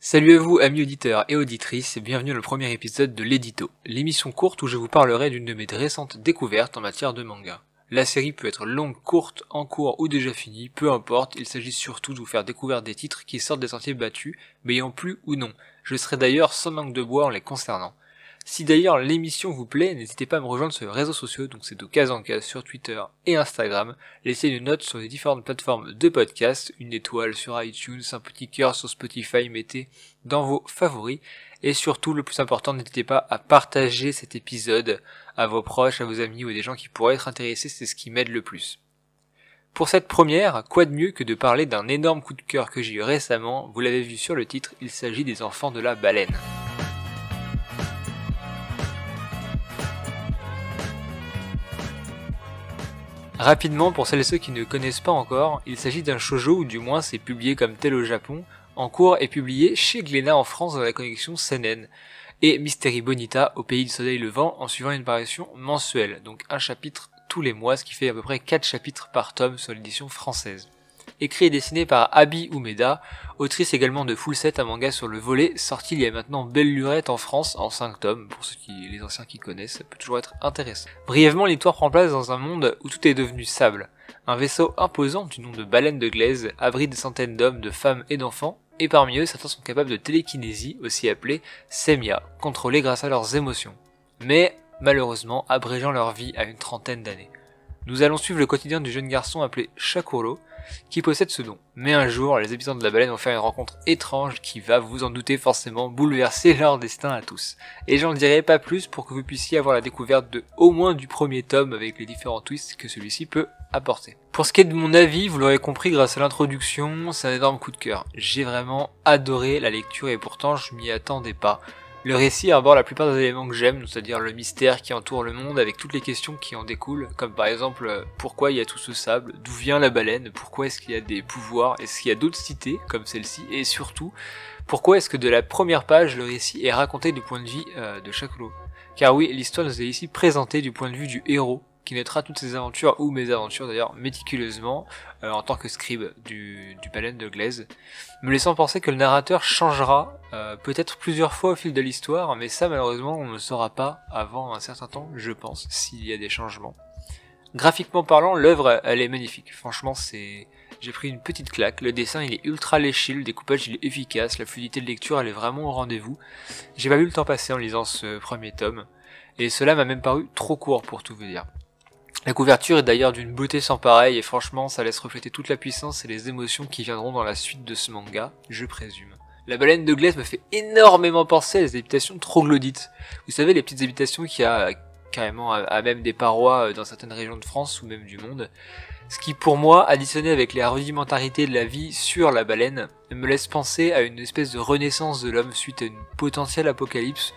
Salut à vous amis auditeurs et auditrices et bienvenue dans le premier épisode de l'édito, l'émission courte où je vous parlerai d'une de mes récentes découvertes en matière de manga. La série peut être longue, courte, en cours ou déjà finie, peu importe, il s'agit surtout de vous faire découvrir des titres qui sortent des sentiers battus, mais ayant plus ou non. Je serai d'ailleurs sans manque de bois en les concernant. Si d'ailleurs l'émission vous plaît, n'hésitez pas à me rejoindre sur les réseaux sociaux, donc c'est de cas en cas sur Twitter et Instagram. Laissez une note sur les différentes plateformes de podcast, une étoile sur iTunes, un petit cœur sur Spotify, mettez dans vos favoris. Et surtout, le plus important, n'hésitez pas à partager cet épisode à vos proches, à vos amis ou à des gens qui pourraient être intéressés, c'est ce qui m'aide le plus. Pour cette première, quoi de mieux que de parler d'un énorme coup de cœur que j'ai eu récemment, vous l'avez vu sur le titre, il s'agit des enfants de la baleine. Rapidement, pour celles et ceux qui ne connaissent pas encore, il s'agit d'un shoujo, ou du moins c'est publié comme tel au Japon, en cours et publié chez Glénat en France dans la collection Senen, et Mystery Bonita au Pays du Soleil Levant en suivant une parution mensuelle, donc un chapitre tous les mois, ce qui fait à peu près 4 chapitres par tome sur l'édition française écrit et dessiné par Abi Umeda, autrice également de Full Set, un manga sur le volet, sorti il y a maintenant belle lurette en France en 5 tomes, pour ceux qui, les anciens qui connaissent, ça peut toujours être intéressant. Brièvement, l'histoire prend place dans un monde où tout est devenu sable. Un vaisseau imposant du nom de baleine de glaise abrite des centaines d'hommes, de femmes et d'enfants, et parmi eux, certains sont capables de télékinésie, aussi appelée Semia, contrôlée grâce à leurs émotions. Mais, malheureusement, abrégeant leur vie à une trentaine d'années. Nous allons suivre le quotidien du jeune garçon appelé Shakurlo, qui possède ce don. Mais un jour, les habitants de la baleine vont faire une rencontre étrange qui va, vous en doutez forcément, bouleverser leur destin à tous. Et j'en dirai pas plus pour que vous puissiez avoir la découverte de au moins du premier tome avec les différents twists que celui-ci peut apporter. Pour ce qui est de mon avis, vous l'aurez compris grâce à l'introduction, c'est un énorme coup de cœur. J'ai vraiment adoré la lecture et pourtant je m'y attendais pas. Le récit arbore la plupart des éléments que j'aime, c'est-à-dire le mystère qui entoure le monde avec toutes les questions qui en découlent, comme par exemple euh, pourquoi il y a tout ce sable, d'où vient la baleine, pourquoi est-ce qu'il y a des pouvoirs, est-ce qu'il y a d'autres cités comme celle-ci, et surtout pourquoi est-ce que de la première page le récit est raconté du point de vue euh, de chaque. Car oui, l'histoire nous est ici présentée du point de vue du héros, qui naîtra toutes ses aventures, ou mes aventures d'ailleurs, méticuleusement, euh, en tant que scribe du, du de glaise, me laissant penser que le narrateur changera euh, peut-être plusieurs fois au fil de l'histoire, mais ça malheureusement on ne saura pas avant un certain temps, je pense, s'il y a des changements. Graphiquement parlant, l'œuvre elle est magnifique. Franchement, c'est j'ai pris une petite claque. Le dessin il est ultra léché, le découpage il est efficace, la fluidité de lecture elle est vraiment au rendez-vous. J'ai pas vu le temps passer en lisant ce premier tome, et cela m'a même paru trop court pour tout vous dire. La couverture est d'ailleurs d'une beauté sans pareil et franchement ça laisse refléter toute la puissance et les émotions qui viendront dans la suite de ce manga, je présume. La baleine de glace me fait énormément penser à des habitations troglodytes. Vous savez les petites habitations qui a carrément à même des parois euh, dans certaines régions de France ou même du monde. Ce qui pour moi, additionné avec les rudimentarités de la vie sur la baleine, me laisse penser à une espèce de renaissance de l'homme suite à une potentielle apocalypse,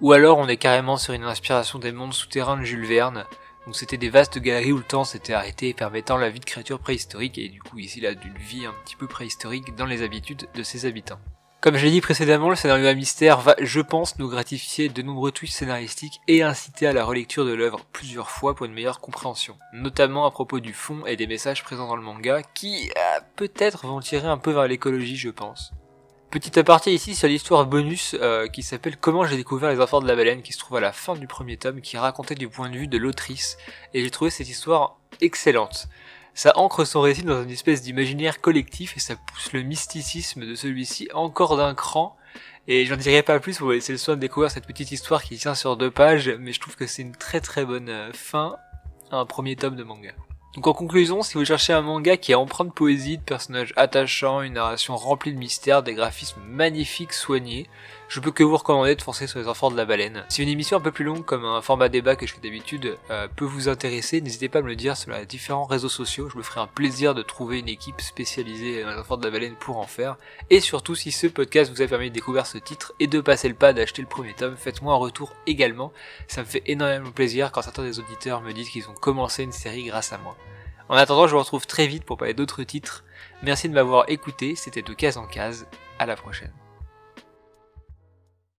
ou alors on est carrément sur une inspiration des mondes souterrains de Jules Verne, donc c'était des vastes galeries où le temps s'était arrêté, permettant la vie de créatures préhistoriques, et du coup ici là d'une vie un petit peu préhistorique dans les habitudes de ses habitants. Comme je l'ai dit précédemment, le scénario à mystère va, je pense, nous gratifier de nombreux twists scénaristiques et inciter à la relecture de l'œuvre plusieurs fois pour une meilleure compréhension, notamment à propos du fond et des messages présents dans le manga qui euh, peut-être vont tirer un peu vers l'écologie, je pense. Petit aparté ici sur l'histoire bonus euh, qui s'appelle Comment j'ai découvert les enfants de la baleine qui se trouve à la fin du premier tome qui racontait du point de vue de l'autrice et j'ai trouvé cette histoire excellente. Ça ancre son récit dans une espèce d'imaginaire collectif et ça pousse le mysticisme de celui-ci encore d'un cran et j'en dirai pas plus, vous laisser le soin de découvrir cette petite histoire qui tient sur deux pages mais je trouve que c'est une très très bonne euh, fin à un premier tome de manga. Donc en conclusion, si vous cherchez un manga qui a empreint de poésie, de personnages attachants, une narration remplie de mystères, des graphismes magnifiques soignés, je peux que vous recommander de foncer sur les enfants de la baleine. Si une émission un peu plus longue comme un format débat que je fais d'habitude euh, peut vous intéresser, n'hésitez pas à me le dire sur les différents réseaux sociaux, je me ferai un plaisir de trouver une équipe spécialisée dans les enfants de la baleine pour en faire. Et surtout si ce podcast vous a permis de découvrir ce titre et de passer le pas d'acheter le premier tome, faites-moi un retour également, ça me fait énormément plaisir quand certains des auditeurs me disent qu'ils ont commencé une série grâce à moi. En attendant, je vous retrouve très vite pour parler d'autres titres. Merci de m'avoir écouté, c'était de case en case, à la prochaine.